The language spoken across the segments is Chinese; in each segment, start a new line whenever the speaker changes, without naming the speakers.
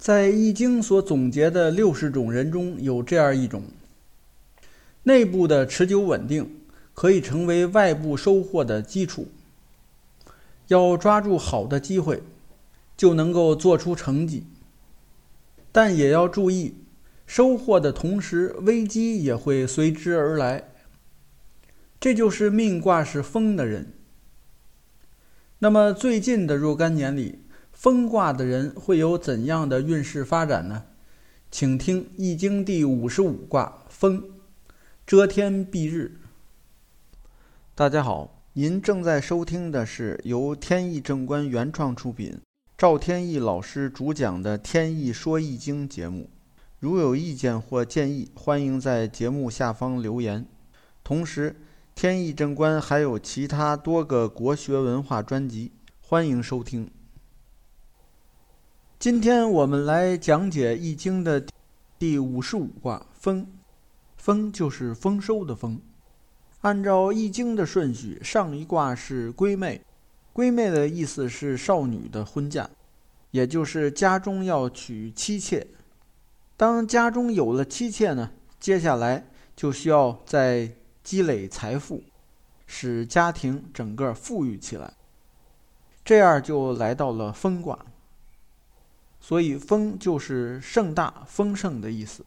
在《易经》所总结的六十种人中有这样一种：内部的持久稳定可以成为外部收获的基础。要抓住好的机会，就能够做出成绩。但也要注意，收获的同时，危机也会随之而来。这就是命卦是风的人。那么最近的若干年里，风卦的人会有怎样的运势发展呢？请听《易经》第五十五卦风，遮天蔽日。大家好，您正在收听的是由天意正观原创出品，赵天意老师主讲的《天意说易经》节目。如有意见或建议，欢迎在节目下方留言。同时，天意正观还有其他多个国学文化专辑，欢迎收听。今天我们来讲解《易经》的第五十五卦丰，丰就是丰收的丰。按照《易经》的顺序，上一卦是闺妹，闺妹的意思是少女的婚嫁，也就是家中要娶妻妾。当家中有了妻妾呢，接下来就需要在积累财富，使家庭整个富裕起来，这样就来到了丰卦。所以“丰”就是盛大、丰盛的意思。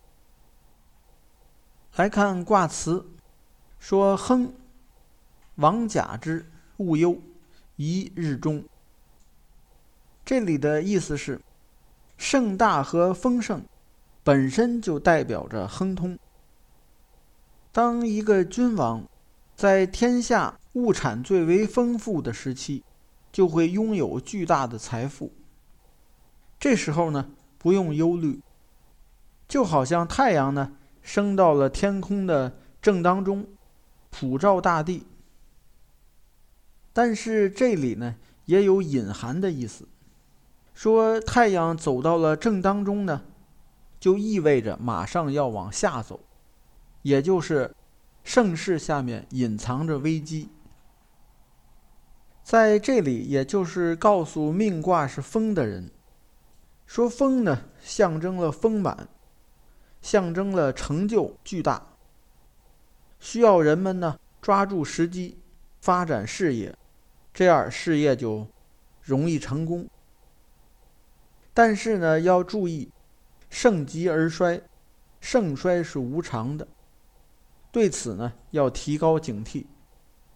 来看卦辞，说：“亨，王甲之，勿忧，宜日中。”这里的意思是，盛大和丰盛本身就代表着亨通。当一个君王在天下物产最为丰富的时期，就会拥有巨大的财富。这时候呢，不用忧虑，就好像太阳呢升到了天空的正当中，普照大地。但是这里呢也有隐含的意思，说太阳走到了正当中呢，就意味着马上要往下走。也就是盛世下面隐藏着危机，在这里，也就是告诉命卦是风的人，说风呢象征了丰满，象征了成就巨大，需要人们呢抓住时机发展事业，这样事业就容易成功。但是呢要注意，盛极而衰，盛衰是无常的。对此呢，要提高警惕，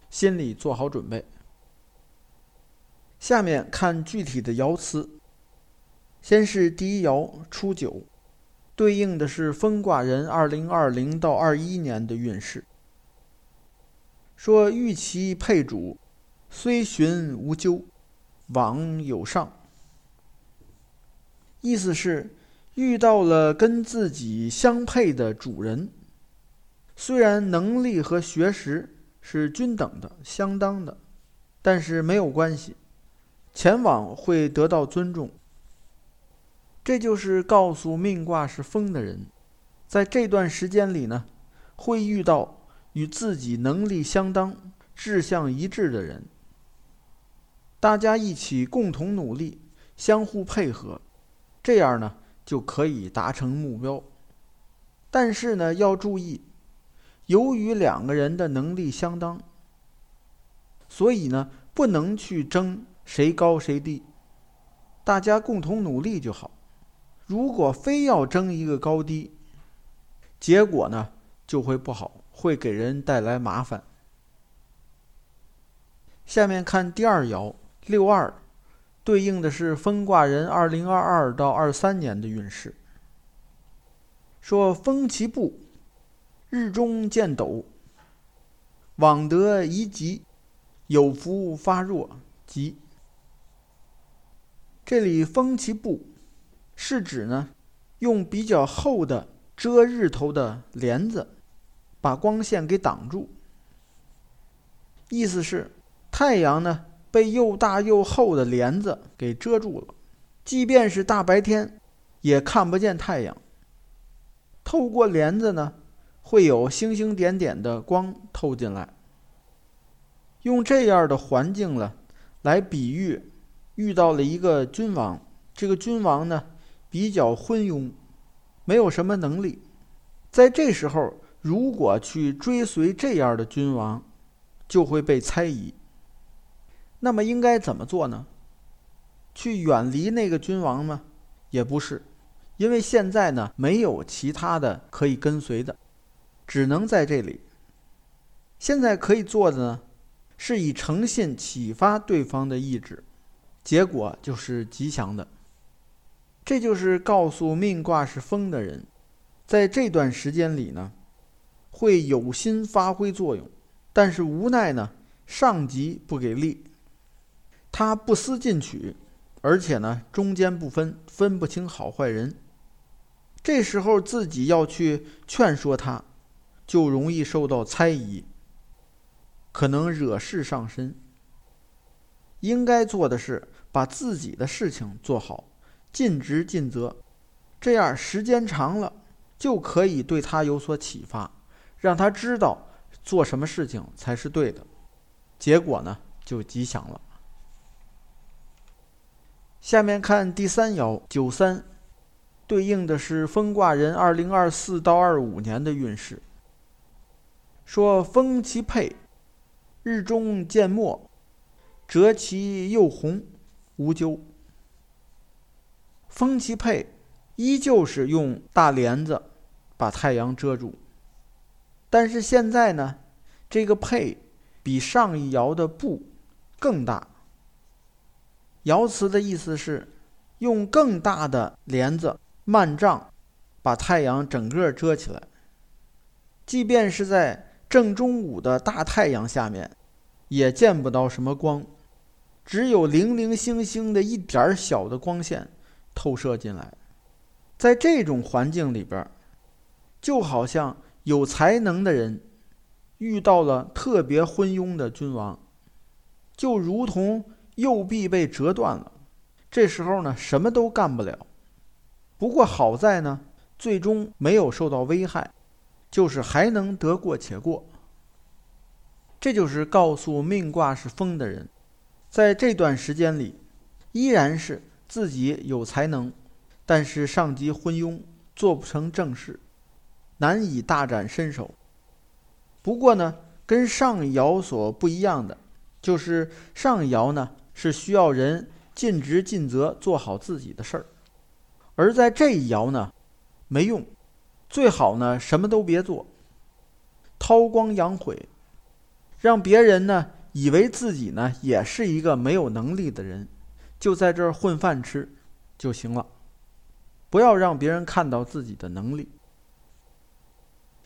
心里做好准备。下面看具体的爻辞。先是第一爻初九，对应的是风卦人二零二零到二一年的运势。说遇其配主，虽寻无咎，往有上。意思是遇到了跟自己相配的主人。虽然能力和学识是均等的、相当的，但是没有关系，前往会得到尊重。这就是告诉命卦是风的人，在这段时间里呢，会遇到与自己能力相当、志向一致的人，大家一起共同努力，相互配合，这样呢就可以达成目标。但是呢，要注意。由于两个人的能力相当，所以呢，不能去争谁高谁低，大家共同努力就好。如果非要争一个高低，结果呢就会不好，会给人带来麻烦。下面看第二爻六二，对应的是风卦人二零二二到二三年的运势。说风其步。日中见斗，往得宜吉，有福发弱吉。这里风其布，是指呢，用比较厚的遮日头的帘子，把光线给挡住。意思是，太阳呢被又大又厚的帘子给遮住了，即便是大白天，也看不见太阳。透过帘子呢。会有星星点点的光透进来，用这样的环境了，来比喻遇到了一个君王。这个君王呢，比较昏庸，没有什么能力。在这时候，如果去追随这样的君王，就会被猜疑。那么应该怎么做呢？去远离那个君王吗？也不是，因为现在呢没有其他的可以跟随的，只能在这里。现在可以做的呢，是以诚信启发对方的意志，结果就是吉祥的。这就是告诉命卦是风的人，在这段时间里呢，会有心发挥作用，但是无奈呢，上级不给力，他不思进取，而且呢，中间不分，分不清好坏人。这时候自己要去劝说他，就容易受到猜疑，可能惹事上身。应该做的是把自己的事情做好。尽职尽责，这样时间长了，就可以对他有所启发，让他知道做什么事情才是对的，结果呢就吉祥了。下面看第三爻九三，对应的是风卦人二零二四到二五年的运势。说风其配，日中见末，折其又红，无咎。风其配，依旧是用大帘子把太阳遮住。但是现在呢，这个配比上一爻的布更大。爻辞的意思是，用更大的帘子幔帐把太阳整个遮起来。即便是在正中午的大太阳下面，也见不到什么光，只有零零星星的一点儿小的光线。透射进来，在这种环境里边，就好像有才能的人遇到了特别昏庸的君王，就如同右臂被折断了，这时候呢什么都干不了。不过好在呢，最终没有受到危害，就是还能得过且过。这就是告诉命卦是风的人，在这段时间里，依然是。自己有才能，但是上级昏庸，做不成正事，难以大展身手。不过呢，跟上爻所不一样的，就是上爻呢是需要人尽职尽责做好自己的事儿，而在这一爻呢，没用，最好呢什么都别做，韬光养晦，让别人呢以为自己呢也是一个没有能力的人。就在这儿混饭吃就行了，不要让别人看到自己的能力。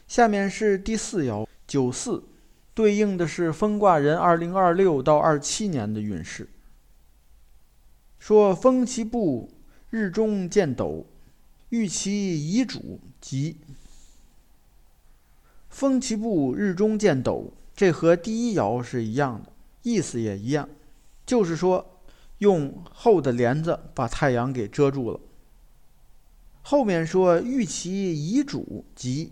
下面是第四爻九四，对应的是风卦人二零二六到二七年的运势。说风其布，日中见斗，遇其遗主吉。风其布，日中见斗，这和第一爻是一样的，意思也一样，就是说。用厚的帘子把太阳给遮住了。后面说遇其遗主吉，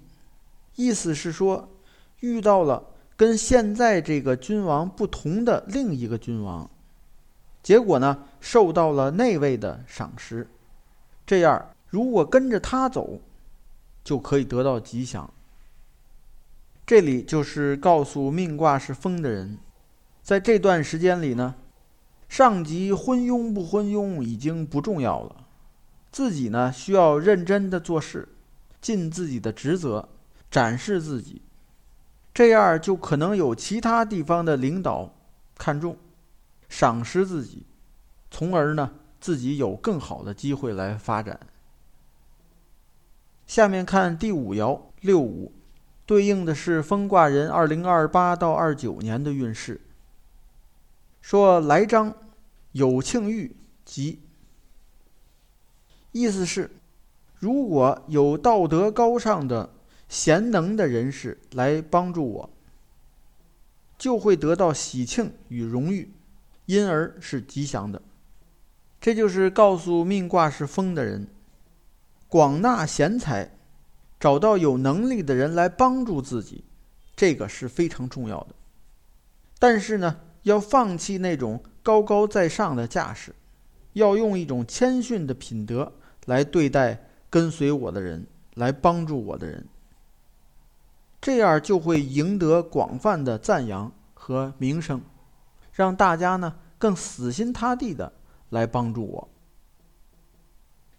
意思是说遇到了跟现在这个君王不同的另一个君王，结果呢受到了那位的赏识，这样如果跟着他走，就可以得到吉祥。这里就是告诉命卦是风的人，在这段时间里呢。上级昏庸不昏庸已经不重要了，自己呢需要认真的做事，尽自己的职责，展示自己，这样就可能有其他地方的领导看重，赏识自己，从而呢自己有更好的机会来发展。下面看第五爻六五，对应的是风卦人二零二八到二九年的运势。说来章有庆玉吉，意思是，如果有道德高尚的贤能的人士来帮助我，就会得到喜庆与荣誉，因而是吉祥的。这就是告诉命卦是风的人，广纳贤才，找到有能力的人来帮助自己，这个是非常重要的。但是呢？要放弃那种高高在上的架势，要用一种谦逊的品德来对待跟随我的人，来帮助我的人。这样就会赢得广泛的赞扬和名声，让大家呢更死心塌地的来帮助我。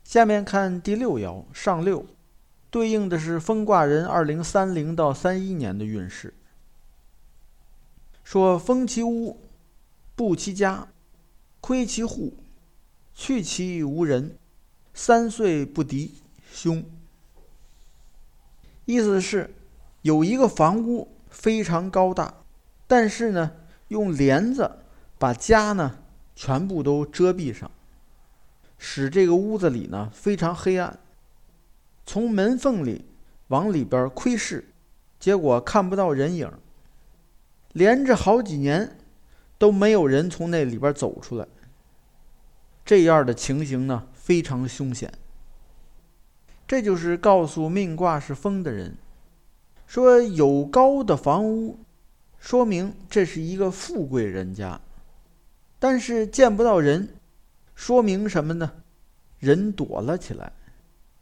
下面看第六爻上六，对应的是风卦人二零三零到三一年的运势。说封其屋，布其家，窥其户，去其无人，三岁不敌凶。意思是，有一个房屋非常高大，但是呢，用帘子把家呢全部都遮蔽上，使这个屋子里呢非常黑暗。从门缝里往里边窥视，结果看不到人影。连着好几年，都没有人从那里边走出来。这样的情形呢，非常凶险。这就是告诉命卦是风的人，说有高的房屋，说明这是一个富贵人家。但是见不到人，说明什么呢？人躲了起来，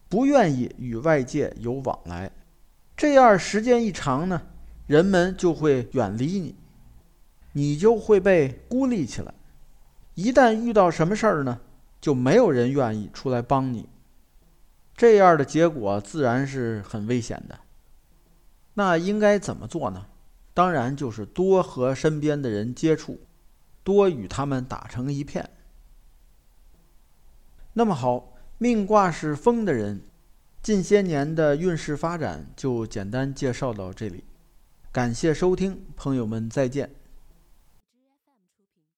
不愿意与外界有往来。这样时间一长呢？人们就会远离你，你就会被孤立起来。一旦遇到什么事儿呢，就没有人愿意出来帮你。这样的结果自然是很危险的。那应该怎么做呢？当然就是多和身边的人接触，多与他们打成一片。那么好，命卦是风的人，近些年的运势发展就简单介绍到这里。感谢收听，朋友们再见。